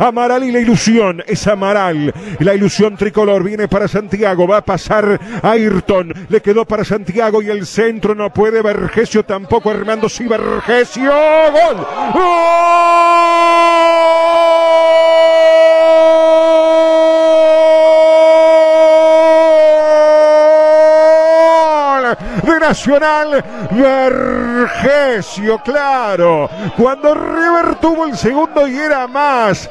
Amaral y la ilusión. Es Amaral. La ilusión tricolor viene para Santiago. Va a pasar Ayrton. Le quedó para Santiago y el centro no puede. Vergesio tampoco. Armando sí, Vergesio. ¡Gol! ¡Gol! de Nacional Vergesio, claro. Cuando River tuvo el segundo y era más.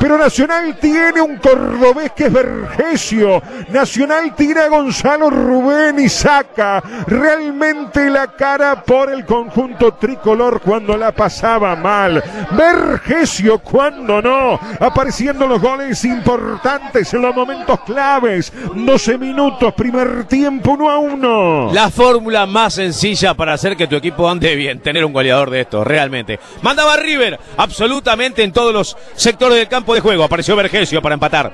Pero Nacional tiene un cordobés que es Vergesio. Nacional tiene a Gonzalo Rubén y saca realmente la cara por el conjunto tricolor cuando la pasaba mal. Vergesio cuando no. Apareciendo los goles importantes en los momentos claves. 12 minutos, primer tiempo, 1 a 1. La fórmula más sencilla para hacer que tu equipo ande bien, tener un goleador de estos, realmente. Mandaba River absolutamente en todos los sectores del campo de juego. Apareció Vergesio para empatar.